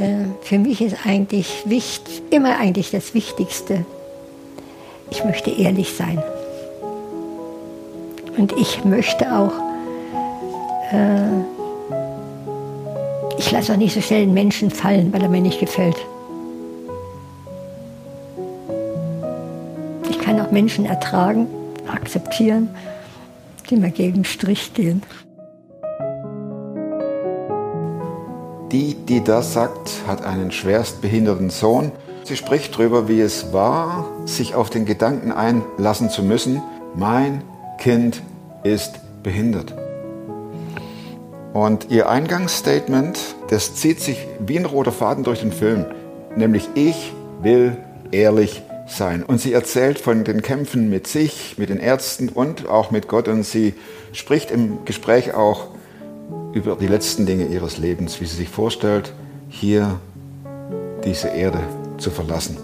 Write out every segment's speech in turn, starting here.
äh, für mich ist eigentlich wichtig, immer eigentlich das Wichtigste, ich möchte ehrlich sein. Und ich möchte auch, äh, ich lasse auch nicht so schnell einen Menschen fallen, weil er mir nicht gefällt. Ich kann auch Menschen ertragen, akzeptieren, die mir gegen den Strich gehen. Die, die das sagt, hat einen schwerst behinderten Sohn. Sie spricht darüber, wie es war, sich auf den Gedanken einlassen zu müssen, mein Kind ist behindert. Und ihr Eingangsstatement, das zieht sich wie ein roter Faden durch den Film, nämlich ich will ehrlich sein. Und sie erzählt von den Kämpfen mit sich, mit den Ärzten und auch mit Gott. Und sie spricht im Gespräch auch über die letzten Dinge ihres Lebens, wie sie sich vorstellt, hier diese Erde zu verlassen.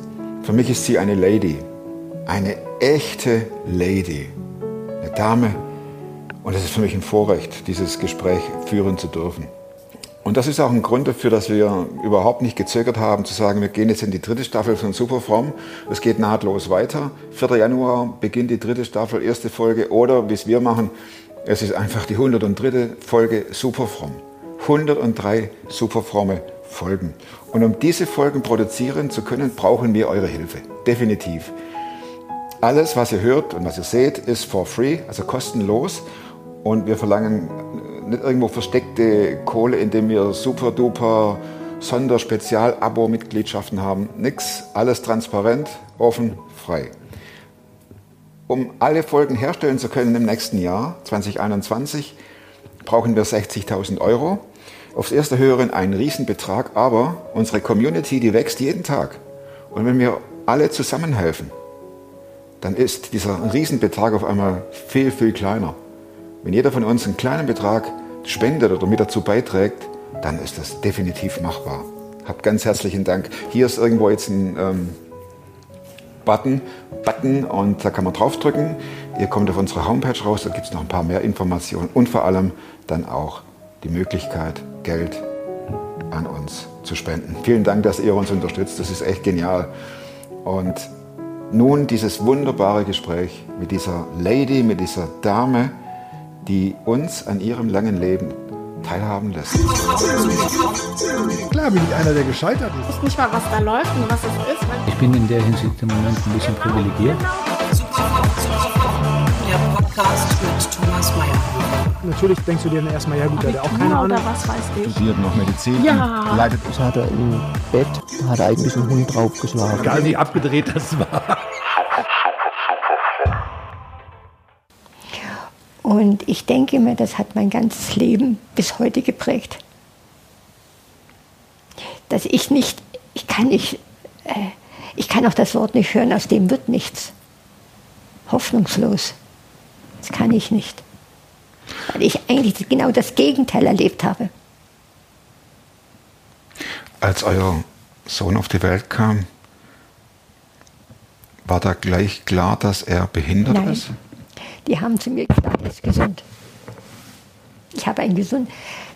Für mich ist sie eine Lady, eine echte Lady, eine Dame. Und es ist für mich ein Vorrecht, dieses Gespräch führen zu dürfen. Und das ist auch ein Grund dafür, dass wir überhaupt nicht gezögert haben, zu sagen, wir gehen jetzt in die dritte Staffel von Superfrom. Es geht nahtlos weiter. 4. Januar beginnt die dritte Staffel, erste Folge. Oder, wie es wir machen, es ist einfach die 103. Folge Superfromm. 103 superfromme Folgen. Und um diese Folgen produzieren zu können, brauchen wir eure Hilfe. Definitiv. Alles, was ihr hört und was ihr seht, ist for free, also kostenlos. Und wir verlangen nicht irgendwo versteckte Kohle, indem wir super duper Sonderspezial-Abo-Mitgliedschaften haben. Nix, alles transparent, offen, frei. Um alle Folgen herstellen zu können im nächsten Jahr, 2021, brauchen wir 60.000 Euro. Aufs erste hören ein Riesenbetrag, aber unsere Community, die wächst jeden Tag. Und wenn wir alle zusammenhelfen, dann ist dieser Riesenbetrag auf einmal viel, viel kleiner. Wenn jeder von uns einen kleinen Betrag spendet oder mit dazu beiträgt, dann ist das definitiv machbar. Habt ganz herzlichen Dank. Hier ist irgendwo jetzt ein ähm, Button, Button und da kann man draufdrücken. Ihr kommt auf unsere Homepage raus, da gibt es noch ein paar mehr Informationen und vor allem dann auch die Möglichkeit, Geld an uns zu spenden. Vielen Dank, dass ihr uns unterstützt. Das ist echt genial. Und nun dieses wunderbare Gespräch mit dieser Lady, mit dieser Dame, die uns an ihrem langen Leben teilhaben lässt. Klar bin ich einer, der gescheitert ist. Ich weiß nicht mal, was da läuft und was es ist. Ich bin in der Hinsicht im Moment ein bisschen privilegiert. Der Podcast mit Thomas Mayer. Natürlich denkst du dir dann erstmal, ja gut, der hat auch keine Ahnung. Oder was weiß ich. Studiert noch Medizin. Ja. Leidet Das hat er im Bett, hat er eigentlich einen Hund draufgeschlagen. Egal wie abgedreht das war. Und ich denke mir, das hat mein ganzes Leben bis heute geprägt. Dass ich nicht, ich kann nicht, äh, ich kann auch das Wort nicht hören, aus dem wird nichts. Hoffnungslos. Das kann ich nicht. Weil ich eigentlich genau das Gegenteil erlebt habe. Als euer Sohn auf die Welt kam, war da gleich klar, dass er behindert Nein. ist? Die haben zu mir gesagt, er ist gesund. Ich habe einen gesund.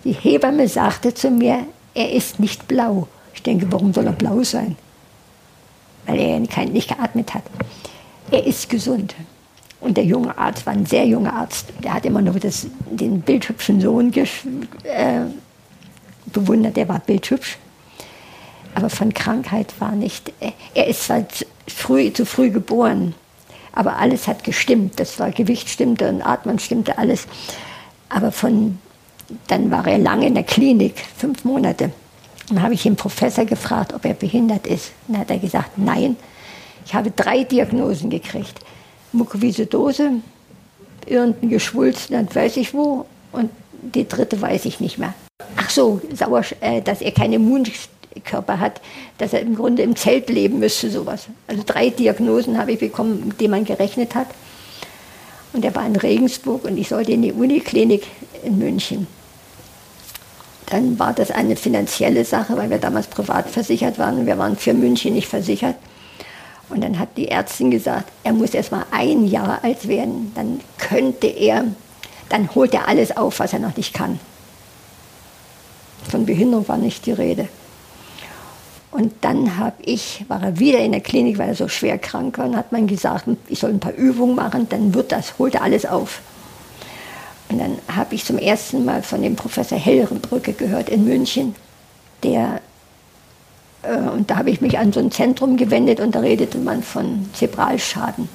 Die Hebamme sagte zu mir, er ist nicht blau. Ich denke, warum soll er blau sein? Weil er nicht geatmet hat. Er ist gesund. Und der junge Arzt war ein sehr junger Arzt. Der hat immer nur das, den bildhübschen Sohn äh, bewundert. Der war bildhübsch. Aber von Krankheit war nicht. Er ist zwar früh, zu früh geboren, aber alles hat gestimmt. Das war Gewicht stimmte und Atmen stimmte alles. Aber von dann war er lange in der Klinik, fünf Monate. Dann habe ich den Professor gefragt, ob er behindert ist. Dann hat er gesagt, nein. Ich habe drei Diagnosen gekriegt. Mukoviszidose, irgendein Geschwulst, dann weiß ich wo. Und die dritte weiß ich nicht mehr. Ach so, Sauersch äh, dass er keinen Immunkörper hat, dass er im Grunde im Zelt leben müsste, sowas. Also drei Diagnosen habe ich bekommen, mit denen man gerechnet hat. Und er war in Regensburg und ich sollte in die Uniklinik in München. Dann war das eine finanzielle Sache, weil wir damals privat versichert waren und wir waren für München nicht versichert. Und dann hat die Ärztin gesagt, er muss erst mal ein Jahr alt werden, dann könnte er, dann holt er alles auf, was er noch nicht kann. Von Behinderung war nicht die Rede. Und dann habe ich, war er wieder in der Klinik, weil er so schwer krank war, und hat man gesagt, ich soll ein paar Übungen machen, dann wird das, holt er alles auf. Und dann habe ich zum ersten Mal von dem Professor Hellrenbrücke gehört in München, der, äh, und da habe ich mich an so ein Zentrum gewendet und da redete man von Zebralschaden.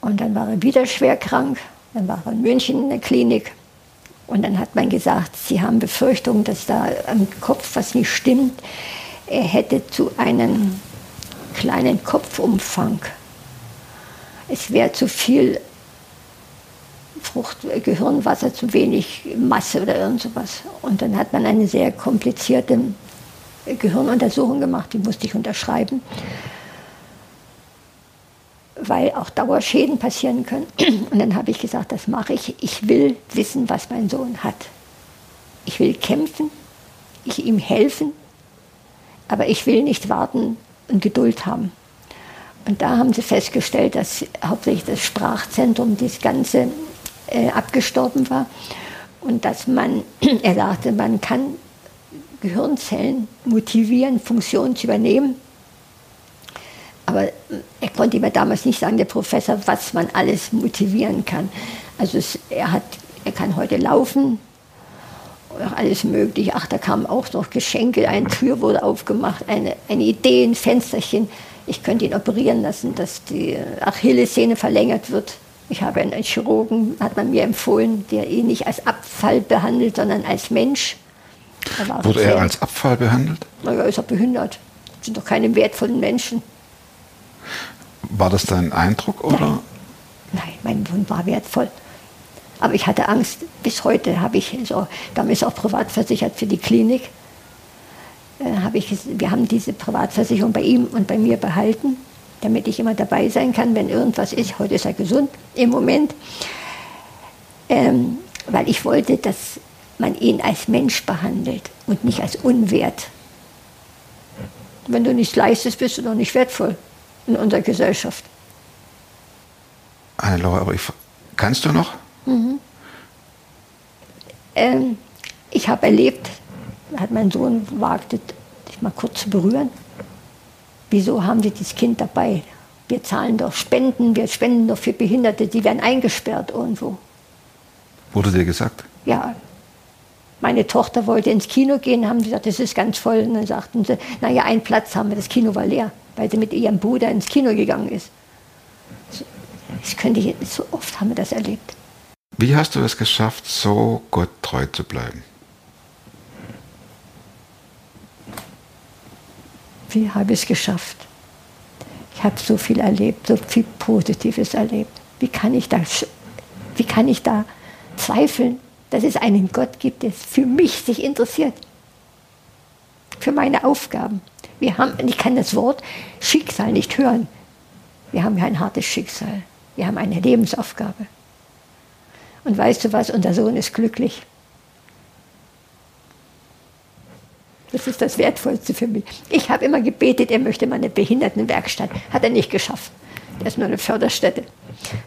Und dann war er wieder schwer krank, dann war er in München in der Klinik und dann hat man gesagt, Sie haben Befürchtungen, dass da am Kopf was nicht stimmt. Er hätte zu einem kleinen Kopfumfang. Es wäre zu viel Frucht, Gehirnwasser, zu wenig Masse oder irgend sowas. Und dann hat man eine sehr komplizierte Gehirnuntersuchung gemacht, die musste ich unterschreiben weil auch Dauerschäden passieren können. Und dann habe ich gesagt, das mache ich. Ich will wissen, was mein Sohn hat. Ich will kämpfen, ich ihm helfen, aber ich will nicht warten und Geduld haben. Und da haben sie festgestellt, dass hauptsächlich das Sprachzentrum, das Ganze äh, abgestorben war und dass man, er sagte, man kann Gehirnzellen motivieren, Funktionen zu übernehmen, aber er konnte mir damals nicht sagen, der Professor, was man alles motivieren kann. Also es, er, hat, er kann heute laufen, alles mögliche. Ach, da kamen auch noch Geschenke, eine Tür wurde aufgemacht, eine, eine Idee, ein Fensterchen. Ich könnte ihn operieren lassen, dass die Achillessehne verlängert wird. Ich habe einen Chirurgen, hat man mir empfohlen, der ihn nicht als Abfall behandelt, sondern als Mensch. Er Wurde er als Abfall behandelt? Naja, ist er behindert. Das sind doch keine wertvollen Menschen. War das dein Eindruck oder? Nein, Nein mein Wund war wertvoll. Aber ich hatte Angst. Bis heute habe ich so, damals auch privat versichert für die Klinik. Äh, habe ich, wir haben diese Privatversicherung bei ihm und bei mir behalten, damit ich immer dabei sein kann, wenn irgendwas ist. Heute ist er gesund im Moment. Ähm, weil ich wollte, dass man ihn als Mensch behandelt und nicht als Unwert. Wenn du nichts leistest, bist du doch nicht wertvoll in unserer Gesellschaft. Hannelore, aber ich, kannst du noch? Mhm. Ähm, ich habe erlebt, hat mein Sohn wagte, dich mal kurz zu berühren. Wieso haben Sie dieses Kind dabei? Wir zahlen doch Spenden, wir spenden doch für Behinderte, die werden eingesperrt irgendwo. Wurde dir gesagt? Ja. Meine Tochter wollte ins Kino gehen, haben sie gesagt, das ist ganz voll. Und dann sagten sie, naja, einen Platz haben wir, das Kino war leer weil sie mit ihrem Bruder ins Kino gegangen ist. Ich könnte hier, so oft haben wir das erlebt. Wie hast du es geschafft, so Gott treu zu bleiben? Wie habe ich es geschafft? Ich habe so viel erlebt, so viel Positives erlebt. Wie kann ich da, wie kann ich da zweifeln, dass es einen Gott gibt, der für mich sich interessiert? Für meine Aufgaben. Wir haben, ich kann das Wort Schicksal nicht hören. Wir haben ja ein hartes Schicksal. Wir haben eine Lebensaufgabe. Und weißt du was, unser Sohn ist glücklich. Das ist das Wertvollste für mich. Ich habe immer gebetet, er möchte mal eine Behindertenwerkstatt. Hat er nicht geschafft. Das ist nur eine Förderstätte.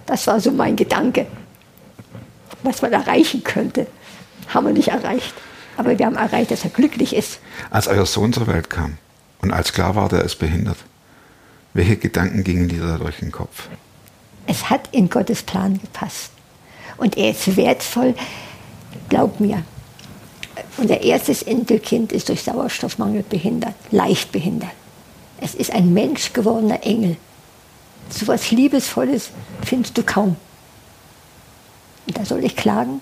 Das war so mein Gedanke, was man erreichen könnte. Haben wir nicht erreicht. Aber wir haben erreicht, dass er glücklich ist. Als euer Sohn zur Welt kam, und als klar war, der ist behindert, welche Gedanken gingen dir da durch den Kopf? Es hat in Gottes Plan gepasst. Und er ist wertvoll, glaub mir. Unser erstes Enkelkind ist durch Sauerstoffmangel behindert, leicht behindert. Es ist ein Mensch gewordener Engel. So etwas Liebesvolles findest du kaum. Und da soll ich klagen.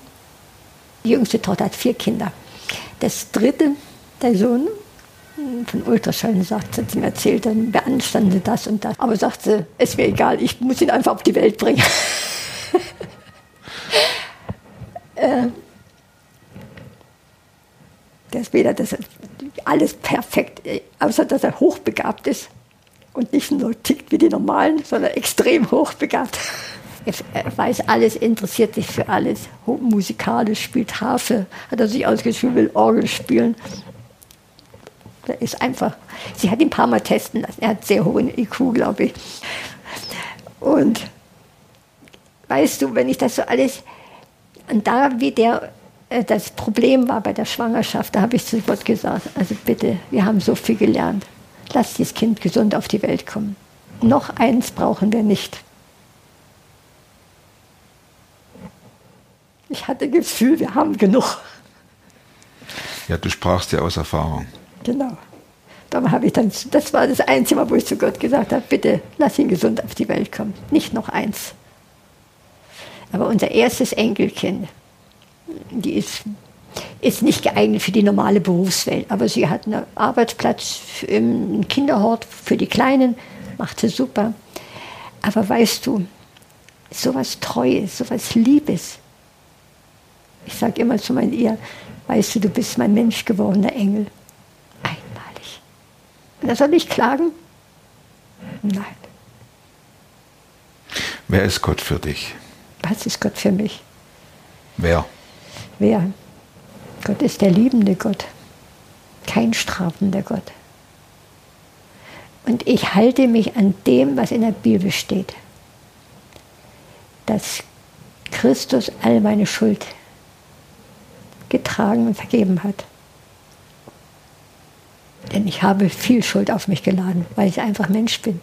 Die jüngste Tochter hat vier Kinder. Das dritte, der Sohn, von Ultraschall sagt, sie mir erzählt, dann beanstande das und das. Aber sagt sie, ist mir egal, ich muss ihn einfach auf die Welt bringen. äh, das ist weder das alles perfekt, außer dass er hochbegabt ist und nicht nur tickt wie die normalen, sondern extrem hochbegabt. Er weiß alles, interessiert sich für alles. Musikalisch spielt Harfe, hat er sich ausgeschrieben, will Orgel spielen. Der ist einfach, sie hat ihn ein paar Mal testen lassen. Er hat sehr hohen IQ, glaube ich. Und weißt du, wenn ich das so alles, und da wie der äh, das Problem war bei der Schwangerschaft, da habe ich zu Gott gesagt, also bitte, wir haben so viel gelernt. Lass dieses Kind gesund auf die Welt kommen. Noch eins brauchen wir nicht. Ich hatte das Gefühl, wir haben genug. Ja, du sprachst ja aus Erfahrung. Genau. Da habe ich dann, das war das Einzige, wo ich zu Gott gesagt habe, bitte lass ihn gesund auf die Welt kommen. Nicht noch eins. Aber unser erstes Enkelkind, die ist, ist nicht geeignet für die normale Berufswelt. Aber sie hat einen Arbeitsplatz im Kinderhort für die Kleinen, macht sie super. Aber weißt du, sowas Treues, sowas Liebes. Ich sage immer zu meinen Ehe, weißt du, du bist mein Mensch gewordener Engel. Da soll ich klagen? Nein. Wer ist Gott für dich? Was ist Gott für mich? Wer? Wer? Gott ist der liebende Gott, kein strafender Gott. Und ich halte mich an dem, was in der Bibel steht. Dass Christus all meine Schuld getragen und vergeben hat. Denn ich habe viel Schuld auf mich geladen, weil ich einfach Mensch bin.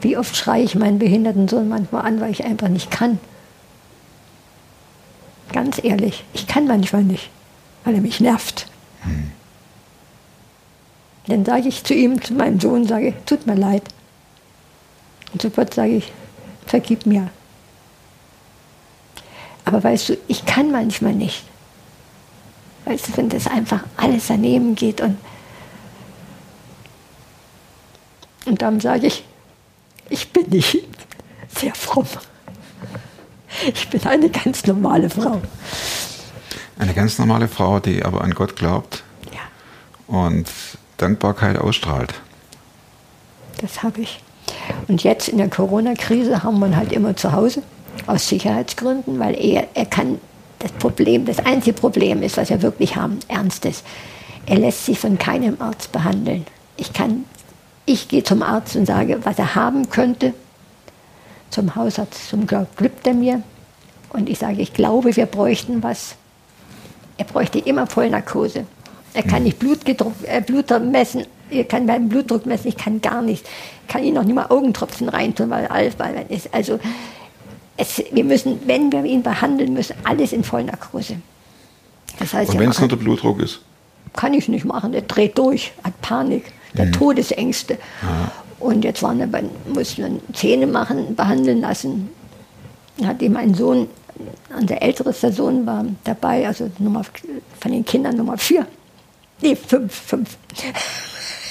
Wie oft schreie ich meinen behinderten Sohn manchmal an, weil ich einfach nicht kann. Ganz ehrlich, ich kann manchmal nicht, weil er mich nervt. Dann sage ich zu ihm, zu meinem Sohn, sage, tut mir leid. Und sofort sage ich, vergib mir. Aber weißt du, ich kann manchmal nicht. Weißt du, wenn das einfach alles daneben geht und, und dann sage ich, ich bin nicht sehr fromm. Ich bin eine ganz normale Frau. Eine ganz normale Frau, die aber an Gott glaubt Ja, und Dankbarkeit ausstrahlt. das habe ich. Und jetzt in der Corona-Krise haben wir ihn halt immer zu Hause, aus Sicherheitsgründen, weil er, er kann das Problem, das einzige Problem ist, was wir wirklich haben, ernstes. Er lässt sich von keinem Arzt behandeln. Ich kann, ich gehe zum Arzt und sage, was er haben könnte. Zum Hausarzt, zum Glück gibt er mir. Und ich sage, ich glaube, wir bräuchten was. Er bräuchte immer Vollnarkose. Er kann nicht Blutgedruck, äh, Blut messen, er kann beim Blutdruck messen, ich kann gar nicht. Ich kann ihn noch nicht mal Augentropfen reintun, weil alles, weil ist. Also es, wir müssen, wenn wir ihn behandeln müssen, alles in Vollnarkose. Das heißt, Und wenn es nur der Blutdruck ist? kann ich nicht machen, der dreht durch, hat Panik, der Todesängste. Und jetzt waren wir mussten wir Zähne machen, behandeln lassen. Hat ihm ein Sohn, unser ältester Sohn war dabei, also Nummer, von den Kindern Nummer vier. Nee, fünf, fünf.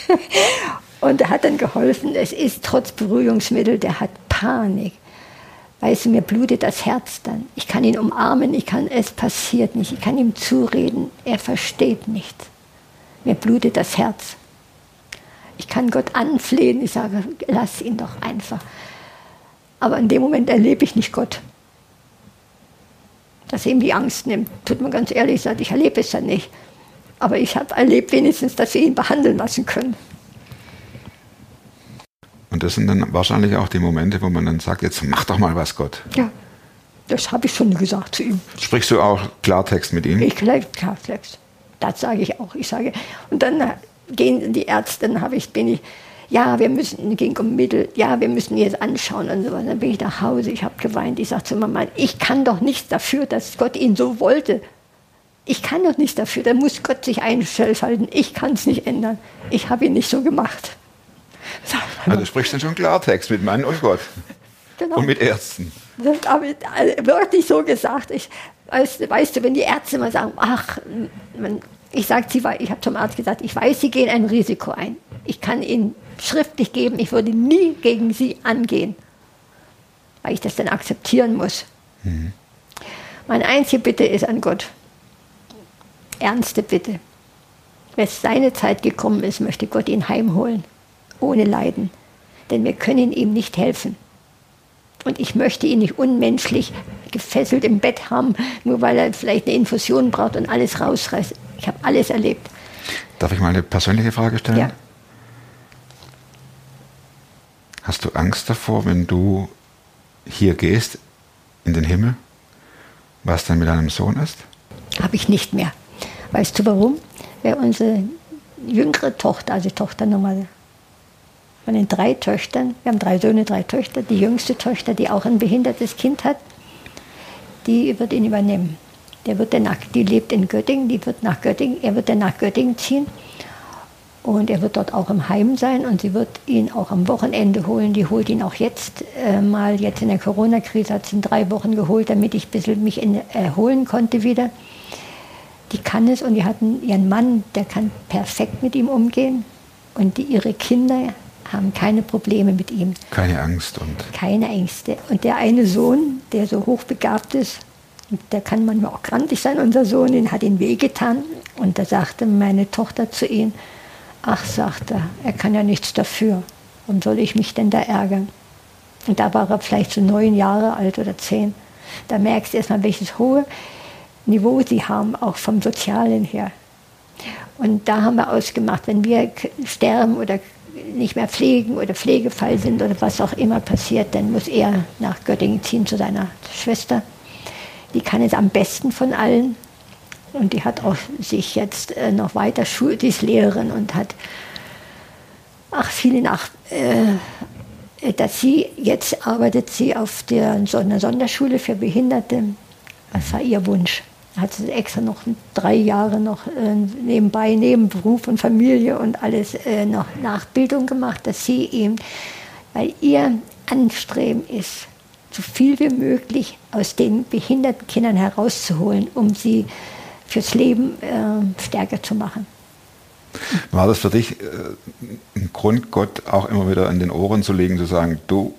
Und er hat dann geholfen, es ist trotz Beruhigungsmittel, der hat Panik. Weißt du, mir blutet das Herz dann. Ich kann ihn umarmen, ich kann, es passiert nicht. Ich kann ihm zureden, er versteht nichts. Mir blutet das Herz. Ich kann Gott anflehen, ich sage, lass ihn doch einfach. Aber in dem Moment erlebe ich nicht Gott. Dass er ihm die Angst nimmt. Tut mir ganz ehrlich, sagt, ich erlebe es dann nicht. Aber ich habe erlebt wenigstens, dass wir ihn behandeln lassen können. Und das sind dann wahrscheinlich auch die Momente, wo man dann sagt, jetzt mach doch mal was, Gott. Ja, das habe ich schon gesagt zu ihm. Sprichst du auch Klartext mit ihm? Ich Klartext. Das sage ich auch. Ich sage, und dann äh, gehen die Ärzte, dann habe ich, bin ich, ja, wir müssen, ging um Mittel, ja, wir müssen jetzt anschauen und so weiter. Dann bin ich nach Hause, ich habe geweint. Ich sage zu Mama, ich kann doch nichts dafür, dass Gott ihn so wollte. Ich kann doch nichts dafür, da muss Gott sich einschalten. Ich kann es nicht ändern. Ich habe ihn nicht so gemacht. Also du sprichst dann schon Klartext mit Mann und Gott genau. und mit Ärzten. Das habe ich äh, wirklich so gesagt. Ich, weißt, weißt du, wenn die Ärzte mal sagen, ach, man, ich sage, ich habe zum Arzt gesagt, ich weiß, sie gehen ein Risiko ein. Ich kann ihnen schriftlich geben, ich würde nie gegen sie angehen, weil ich das dann akzeptieren muss. Meine einzige Bitte ist an Gott, ernste Bitte. Wenn seine Zeit gekommen ist, möchte Gott ihn heimholen, ohne Leiden. Denn wir können ihm nicht helfen. Und ich möchte ihn nicht unmenschlich gefesselt im Bett haben, nur weil er vielleicht eine Infusion braucht und alles rausreißt. Ich habe alles erlebt. Darf ich mal eine persönliche Frage stellen? Ja. Hast du Angst davor, wenn du hier gehst in den Himmel? Was denn mit deinem Sohn ist? Habe ich nicht mehr. Weißt du warum? Weil unsere jüngere Tochter, also Tochter Nummer von den drei Töchtern, wir haben drei Söhne, drei Töchter, die jüngste Tochter, die auch ein behindertes Kind hat, die wird ihn übernehmen. Der wird nach, die lebt in Göttingen, die wird nach Göttingen, er wird dann nach Göttingen ziehen und er wird dort auch im Heim sein und sie wird ihn auch am Wochenende holen. Die holt ihn auch jetzt äh, mal, jetzt in der Corona-Krise hat sie ihn drei Wochen geholt, damit ich ein bisschen mich in, erholen konnte wieder. Die kann es und die hatten ihren Mann, der kann perfekt mit ihm umgehen und die, ihre Kinder haben keine Probleme mit ihm. Keine Angst und. Keine Ängste. Und der eine Sohn, der so hochbegabt ist, der kann manchmal auch krantig sein, unser Sohn, den hat ihn wehgetan. Und da sagte meine Tochter zu ihm, ach, sagt er, er kann ja nichts dafür. Warum soll ich mich denn da ärgern? Und da war er vielleicht so neun Jahre alt oder zehn. Da merkst du erstmal, welches hohe Niveau sie haben, auch vom Sozialen her. Und da haben wir ausgemacht, wenn wir sterben oder nicht mehr pflegen oder Pflegefall sind oder was auch immer passiert, dann muss er nach Göttingen ziehen zu seiner Schwester. Die kann es am besten von allen. Und die hat auch sich jetzt äh, noch weiter, Schul die ist Lehrerin und hat, ach, viele nach, äh, dass sie, jetzt arbeitet sie auf der, so einer Sonderschule für Behinderte. Das war ihr Wunsch. Hat sie extra noch drei Jahre noch äh, nebenbei, neben Beruf und Familie und alles äh, noch Nachbildung gemacht, dass sie eben, weil ihr Anstreben ist, so viel wie möglich aus den behinderten Kindern herauszuholen, um sie fürs Leben äh, stärker zu machen. War das für dich äh, ein Grund, Gott auch immer wieder an den Ohren zu legen, zu sagen, du,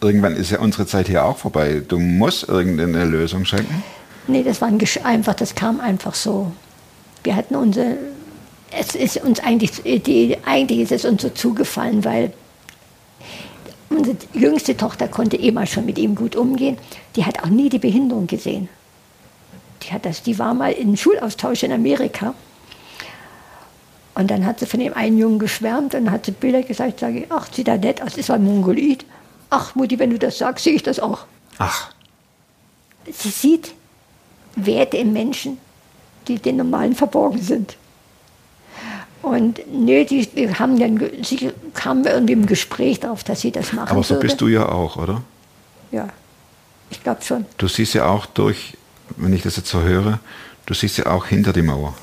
irgendwann ist ja unsere Zeit hier auch vorbei, du musst irgendeine Lösung schenken? Nee, das war ein einfach, das kam einfach so. Wir hatten unsere, es ist uns eigentlich, die, eigentlich ist es uns so zugefallen, weil unsere jüngste Tochter konnte immer schon mit ihm gut umgehen. Die hat auch nie die Behinderung gesehen. Die, hat das, die war mal im Schulaustausch in Amerika. Und dann hat sie von dem einen Jungen geschwärmt und hat sie Bilder gesagt, sage ich, ach, sieht da nett aus, ist ein Mongolid. Ach, Mutti, wenn du das sagst, sehe ich das auch. Ach. Sie sieht Werte im Menschen, die den Normalen verborgen sind. Und nee, die, wir haben dann, sie kamen irgendwie im Gespräch darauf, dass sie das machen Aber so würde. bist du ja auch, oder? Ja, ich glaube schon. Du siehst ja auch durch, wenn ich das jetzt so höre, du siehst ja auch hinter die Mauer.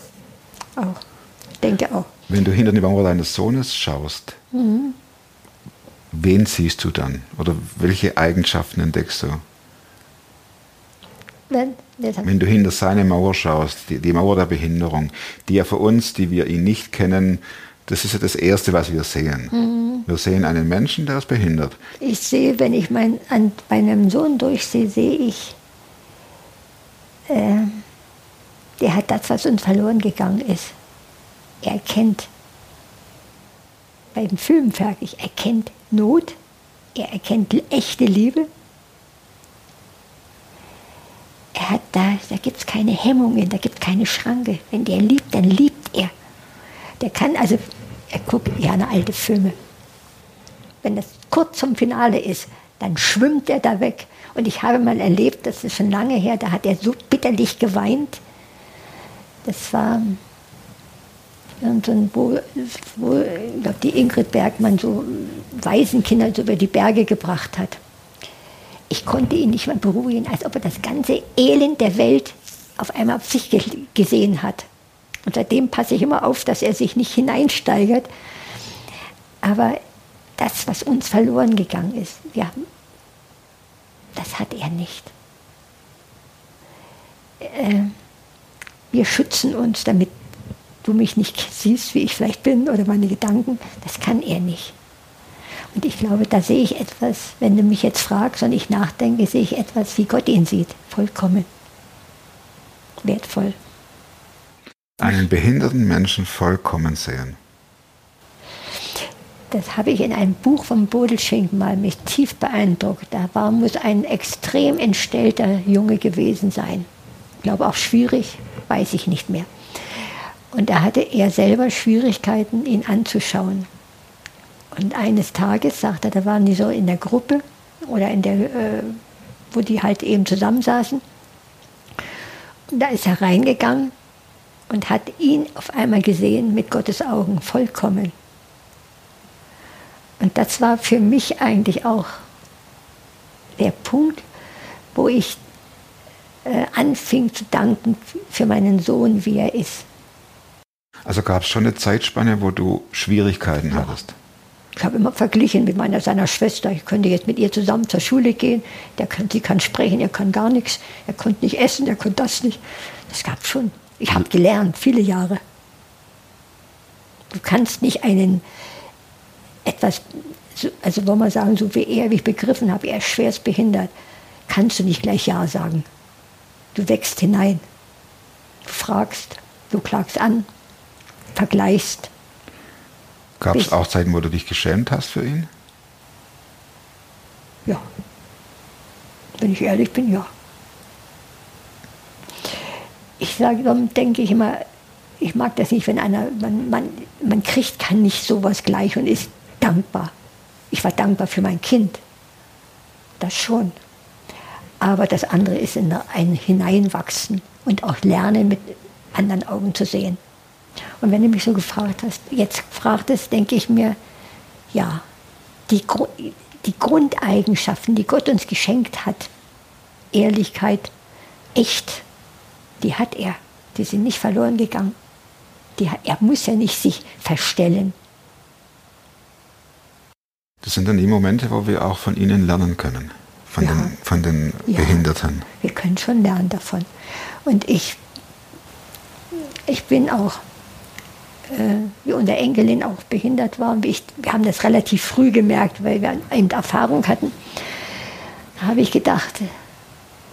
Auch. Ich denke auch. Wenn du hinter die Mauer deines Sohnes schaust, Mhm. wen siehst du dann? Oder welche Eigenschaften entdeckst du? Hat- Wenn du hinter seine Mauer schaust, die, die Mauer der Behinderung, die ja für uns, die wir ihn nicht kennen, das ist ja das Erste, was wir sehen. Mhm. Wir sehen einen Menschen, der ist behindert. Ich sehe, wenn ich mein, an meinem Sohn durchsehe, sehe ich, äh, der hat das, was uns verloren gegangen ist. Er erkennt beim Filmwerk, ich erkennt Not, er erkennt echte Liebe. Er hat da, da gibt es keine Hemmungen, da gibt es keine Schranke. Wenn der liebt, dann liebt er. Der kann, also, er guckt gerne alte Filme wenn das kurz zum Finale ist, dann schwimmt er da weg. Und ich habe mal erlebt, das ist schon lange her, da hat er so bitterlich geweint. Das war irgendein, wo, wo ich glaube, die Ingrid Bergmann so Waisenkinder so über die Berge gebracht hat. Ich konnte ihn nicht mehr beruhigen, als ob er das ganze Elend der Welt auf einmal auf sich ge gesehen hat. Und seitdem passe ich immer auf, dass er sich nicht hineinsteigert. Aber das, was uns verloren gegangen ist, wir haben, das hat er nicht. Äh, wir schützen uns, damit du mich nicht siehst, wie ich vielleicht bin oder meine Gedanken. Das kann er nicht. Und ich glaube, da sehe ich etwas, wenn du mich jetzt fragst und ich nachdenke, sehe ich etwas, wie Gott ihn sieht. Vollkommen. Wertvoll. Einen behinderten Menschen vollkommen sehen. Das habe ich in einem Buch von Bodelschinken mal mich tief beeindruckt. Da war, muss ein extrem entstellter Junge gewesen sein. Ich glaube auch schwierig, weiß ich nicht mehr. Und da hatte er selber Schwierigkeiten, ihn anzuschauen. Und eines Tages, sagt er, da waren die so in der Gruppe oder in der, äh, wo die halt eben zusammensaßen. da ist er reingegangen und hat ihn auf einmal gesehen mit Gottes Augen vollkommen. Und das war für mich eigentlich auch der Punkt, wo ich äh, anfing zu danken für meinen Sohn, wie er ist. Also gab es schon eine Zeitspanne, wo du Schwierigkeiten Ja. hattest. Ich habe immer verglichen mit meiner seiner Schwester. Ich könnte jetzt mit ihr zusammen zur Schule gehen. Der kann, sie kann sprechen, er kann gar nichts. Er konnte nicht essen, er konnte das nicht. Das gab schon. Ich habe gelernt, viele Jahre. Du kannst nicht einen etwas, so- also wollen wir sagen, so wie er, wie ich begriffen habe, er ist schwerst behindert, kannst du nicht gleich Ja sagen. Du wächst hinein. Du fragst, du klagst an, vergleichst. Gab es auch Zeiten, wo du dich geschämt hast für ihn? Ja. Wenn ich ehrlich bin, ja. Ich sage, darum denke ich immer, ich mag das nicht, wenn einer, man, man, man kriegt kann nicht sowas gleich und ist dankbar. Ich war dankbar für mein Kind. Das schon. Aber das andere ist in ein Hineinwachsen und auch lernen, mit anderen Augen zu sehen. Und wenn du mich so gefragt hast, jetzt fragtest, denke ich mir, ja, die, die Grundeigenschaften, die Gott uns geschenkt hat, Ehrlichkeit, echt, die hat er. Die sind nicht verloren gegangen. Die, er muss ja nicht sich verstellen. Das sind dann die Momente, wo wir auch von ihnen lernen können. Von Ja. den, von den Ja. Behinderten. Wir können schon lernen davon. Und ich, ich bin auch, wie unsere Enkelin auch behindert war, ich, wir haben das relativ früh gemerkt, weil wir eben Erfahrung hatten, habe ich gedacht,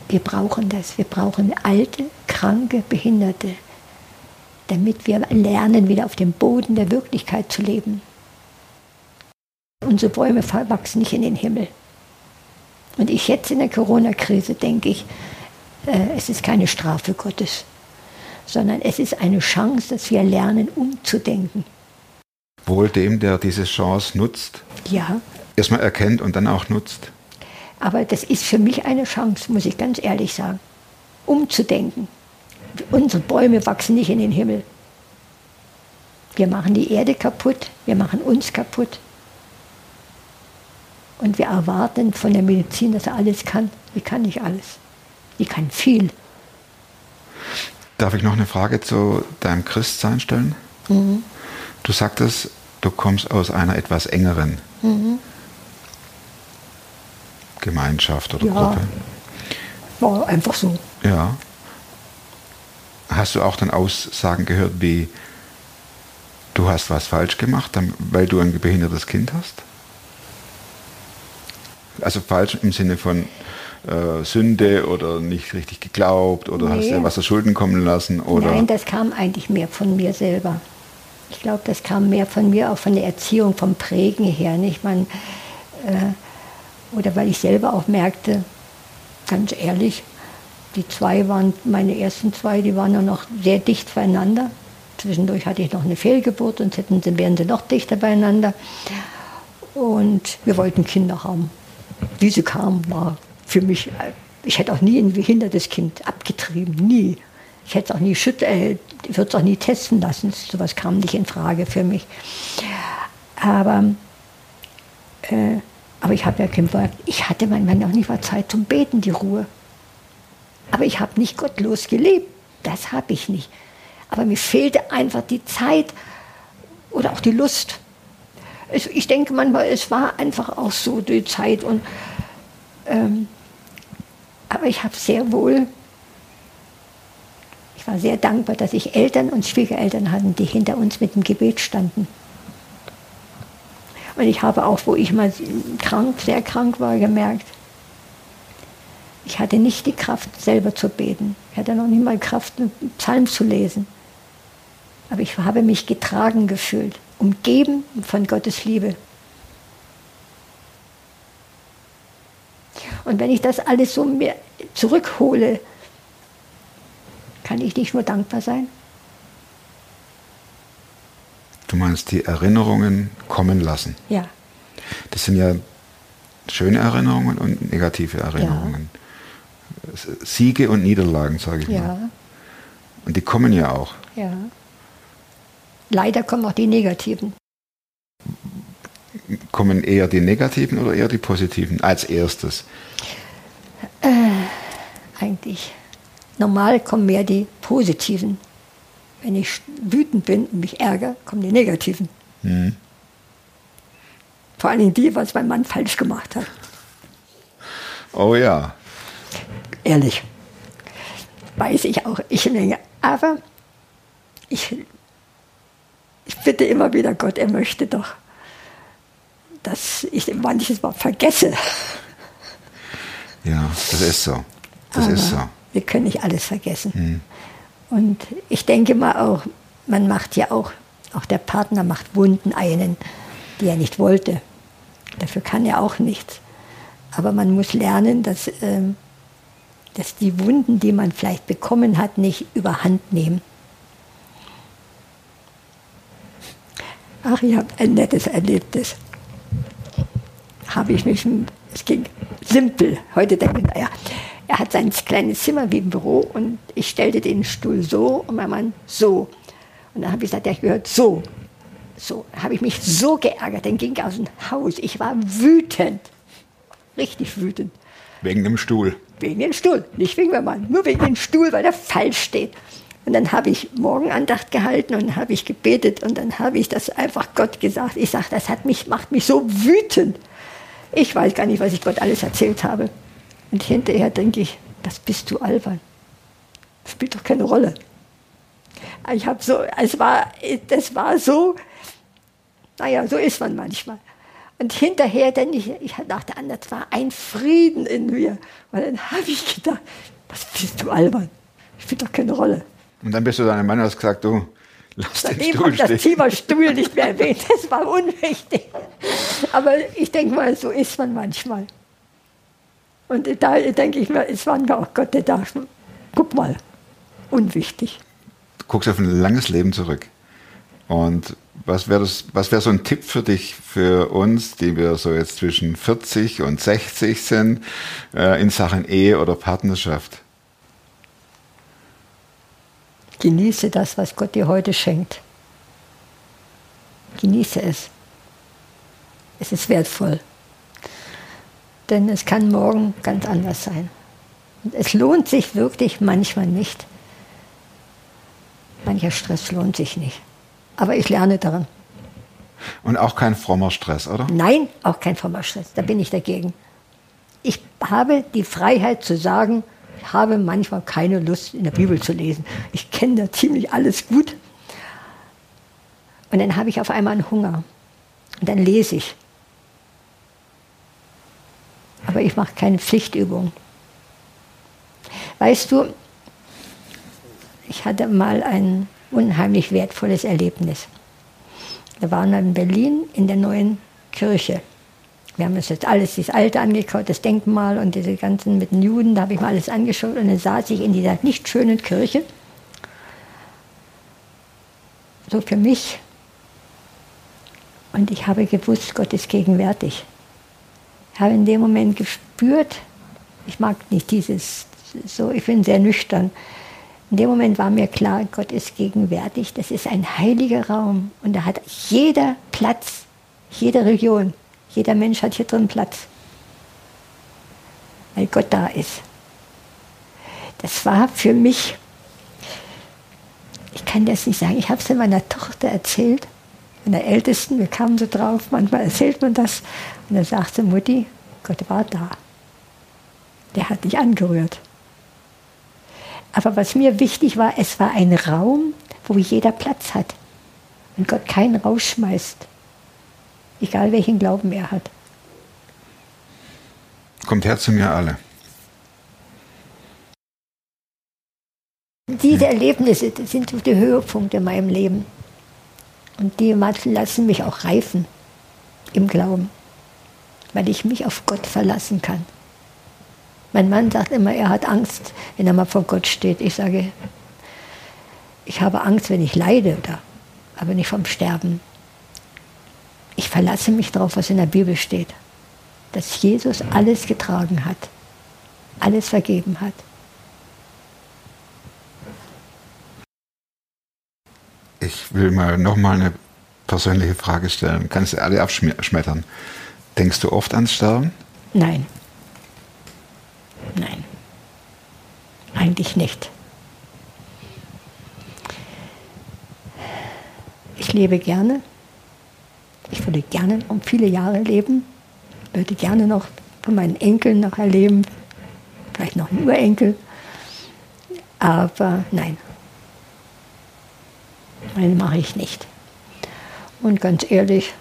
wir brauchen das. Wir brauchen alte, kranke, Behinderte, damit wir lernen, wieder auf dem Boden der Wirklichkeit zu leben. Unsere Bäume wachsen nicht in den Himmel. Und ich jetzt in der Corona-Krise denke ich, äh, es ist keine Strafe Gottes, sondern es ist eine Chance, dass wir lernen, umzudenken. Wohl dem, der diese Chance nutzt, Ja, erstmal erkennt und dann auch nutzt. aber das ist für mich eine Chance, muss ich ganz ehrlich sagen, umzudenken. Unsere Bäume wachsen nicht in den Himmel. Wir machen die Erde kaputt, wir machen uns kaputt. Und wir erwarten von der Medizin, dass er alles kann. Die kann nicht alles. Die kann viel. Darf ich noch eine Frage zu deinem Christsein stellen? Mhm. Du sagtest, du kommst aus einer etwas engeren Mhm. Gemeinschaft oder Ja. Gruppe. War einfach so. Ja. Hast du auch dann Aussagen gehört wie, du hast was falsch gemacht, weil du ein behindertes Kind hast? Also falsch im Sinne von äh, Sünde oder nicht richtig geglaubt oder hast Nee. dir was zu Schulden kommen lassen oder Nein, das kam eigentlich mehr von mir selber. Ich glaube, das kam mehr von mir, auch von der Erziehung, vom Prägen her. Nicht? Man, äh, oder weil ich selber auch merkte, ganz ehrlich, die zwei waren, meine ersten zwei, die waren noch sehr dicht beieinander. Zwischendurch hatte ich noch eine Fehlgeburt und hätten, sie- wären sie noch dichter beieinander. Und wir wollten Kinder haben. Wie sie kamen, war für mich, ich hätte auch nie ein behindertes Kind abgetrieben, nie. Ich hätte es auch nie schütt, äh, würde es auch nie testen lassen. Sowas kam nicht in Frage für mich. Aber, äh, aber ich habe ja gemerkt, ich hatte manchmal noch nicht mal Zeit zum Beten, die Ruhe. Aber ich habe nicht gottlos gelebt. Das habe ich nicht. Aber mir fehlte einfach die Zeit oder auch die Lust. Es, ich denke manchmal, es war einfach auch so die Zeit. Und, ähm, aber ich habe sehr wohl, ich war sehr dankbar, dass ich Eltern und Schwiegereltern hatten, die hinter uns mit dem Gebet standen. Und ich habe auch, wo ich mal krank, sehr krank war, gemerkt, ich hatte nicht die Kraft, selber zu beten. Ich hatte noch nicht mal Kraft, einen Psalm zu lesen. Aber ich habe mich getragen gefühlt, umgeben von Gottes Liebe. Und wenn ich das alles so mir zurückhole, kann ich nicht nur dankbar sein? du meinst die Erinnerungen kommen lassen. Ja, Das sind ja schöne Erinnerungen und negative Erinnerungen. Siege und Niederlagen, sage ich mal. ja. Und die kommen ja auch. Ja. Leider kommen auch die negativen. Kommen eher die negativen oder eher die positiven als erstes? Eigentlich. Normal kommen mehr die positiven. Wenn ich wütend bin und mich ärgere, kommen die negativen. Vor allem die, was mein Mann falsch gemacht hat. Oh ja. Ehrlich. Weiß ich auch, ich Menge. Aber ich, ich bitte immer wieder Gott, er möchte doch, dass ich manches Mal vergesse. Ja, das ist so. Das Aber ist so. Wir können nicht alles vergessen. Und ich denke mal auch, man macht ja auch, auch der Partner macht Wunden einen, die er nicht wollte. Dafür kann er auch nichts. Aber man muss lernen, dass, ähm, dass die Wunden, die man vielleicht bekommen hat, nicht überhand nehmen. Ach, ich habe ein nettes Erlebnis. Habe ich mich, es ging simpel. Heute denke ich, naja, er hat sein kleines Zimmer wie im Büro und ich stellte den Stuhl so und mein Mann so. Und dann habe ich gesagt, der gehört so. So, habe ich mich so geärgert, dann ging er aus dem Haus. Ich war wütend, richtig wütend. Wegen dem Stuhl. Wegen dem Stuhl, nicht wegen meinem Mann, nur wegen dem Stuhl, weil er falsch steht. Und dann habe ich Morgenandacht gehalten und habe ich gebetet und dann habe ich das einfach Gott gesagt. Ich sage, das hat mich, macht mich so wütend. Ich weiß gar nicht, was ich Gott alles erzählt habe. Und hinterher denke ich, das bist du albern. Das spielt doch keine Rolle. Ich habe so, es war, das war so, naja, so ist man manchmal. Und hinterher, denn ich, ich dachte an, das war ein Frieden in mir. Und dann habe ich gedacht, was bist du albern? Spielt doch keine Rolle. Und dann bist du deinem Mann und hast gesagt, du, lass den Seitdem habe ich das. Thema Stuhl nicht mehr erwähnt. Das war unwichtig. Aber ich denke mal, so ist man manchmal. Und da denke ich mir, es war mir auch Gott, der da, guck mal, unwichtig. Du guckst auf ein langes Leben zurück. Und was wäre was wäre so ein Tipp für dich, für uns, die wir so jetzt zwischen 40 und 60 sind, äh, in Sachen Ehe oder Partnerschaft? Genieße das, was Gott dir heute schenkt. Genieße es. Es ist wertvoll. Denn es kann morgen ganz anders sein. Und es lohnt sich wirklich manchmal nicht. Mancher Stress lohnt sich nicht. Aber ich lerne daran. Und auch kein frommer Stress, oder? Nein, auch kein frommer Stress. Da bin ich dagegen. Ich habe die Freiheit zu sagen, habe manchmal keine Lust, in der Bibel zu lesen. Ich kenne da ziemlich alles gut. Und dann habe ich auf einmal einen Hunger. Und dann lese ich. Aber ich mache keine Pflichtübung. Weißt du, ich hatte mal ein unheimlich wertvolles Erlebnis. Da waren wir in Berlin in der neuen Kirche. Wir haben uns jetzt alles, das Alte angeschaut, das Denkmal und diese ganzen mit den Juden, da habe ich mal alles angeschaut und dann saß ich in dieser nicht schönen Kirche. So für mich. Und ich habe gewusst, Gott ist gegenwärtig. Ich habe in dem Moment gespürt, ich mag nicht dieses, so, ich bin sehr nüchtern. In dem Moment war mir klar, Gott ist gegenwärtig. Das ist ein heiliger Raum und da hat jeder Platz, jede Region, jeder Mensch hat hier drin Platz, weil Gott da ist. Das war für mich, ich kann das nicht sagen, ich habe es meiner Tochter erzählt, meiner Ältesten, wir kamen so drauf, manchmal erzählt man das und dann sagte Mutti, Gott war da. Der hat dich angerührt. Aber was mir wichtig war, es war ein Raum, wo jeder Platz hat und Gott keinen rausschmeißt, egal welchen Glauben er hat. Kommt her zu mir alle. Diese Erlebnisse sind so die Höhepunkte in meinem Leben. Und die lassen mich auch reifen im Glauben, weil ich mich auf Gott verlassen kann. Mein Mann sagt immer, er hat Angst, wenn er mal vor Gott steht. Ich sage, ich habe Angst, wenn ich leide, oder, aber nicht vom Sterben. Ich verlasse mich darauf, was in der Bibel steht, dass Jesus alles getragen hat, alles vergeben hat. Ich will mal nochmal eine persönliche Frage stellen. Kannst du alle abschmettern? Denkst du oft ans Sterben? Nein. Nein. Eigentlich nicht. Ich lebe gerne. Ich würde gerne um viele Jahre leben. Würde gerne noch von meinen Enkeln noch erleben. Vielleicht noch einen Urenkel. Aber nein. Nein, mache ich nicht. Und ganz ehrlich,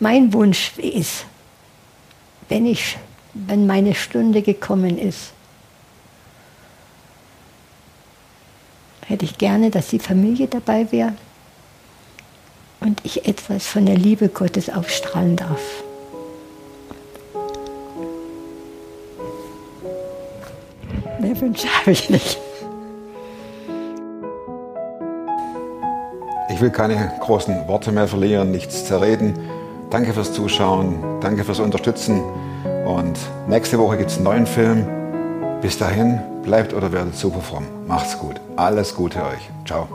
mein Wunsch ist, wenn, ich, wenn meine Stunde gekommen ist, hätte ich gerne, dass die Familie dabei wäre und ich etwas von der Liebe Gottes aufstrahlen darf. Mehr Wünsche habe ich nicht. Ich will keine großen Worte mehr verlieren, nichts zerreden. Danke fürs Zuschauen, danke fürs Unterstützen und nächste Woche gibt es einen neuen Film. Bis dahin, bleibt oder werdet super fromm. Macht's gut. Alles Gute euch. Ciao.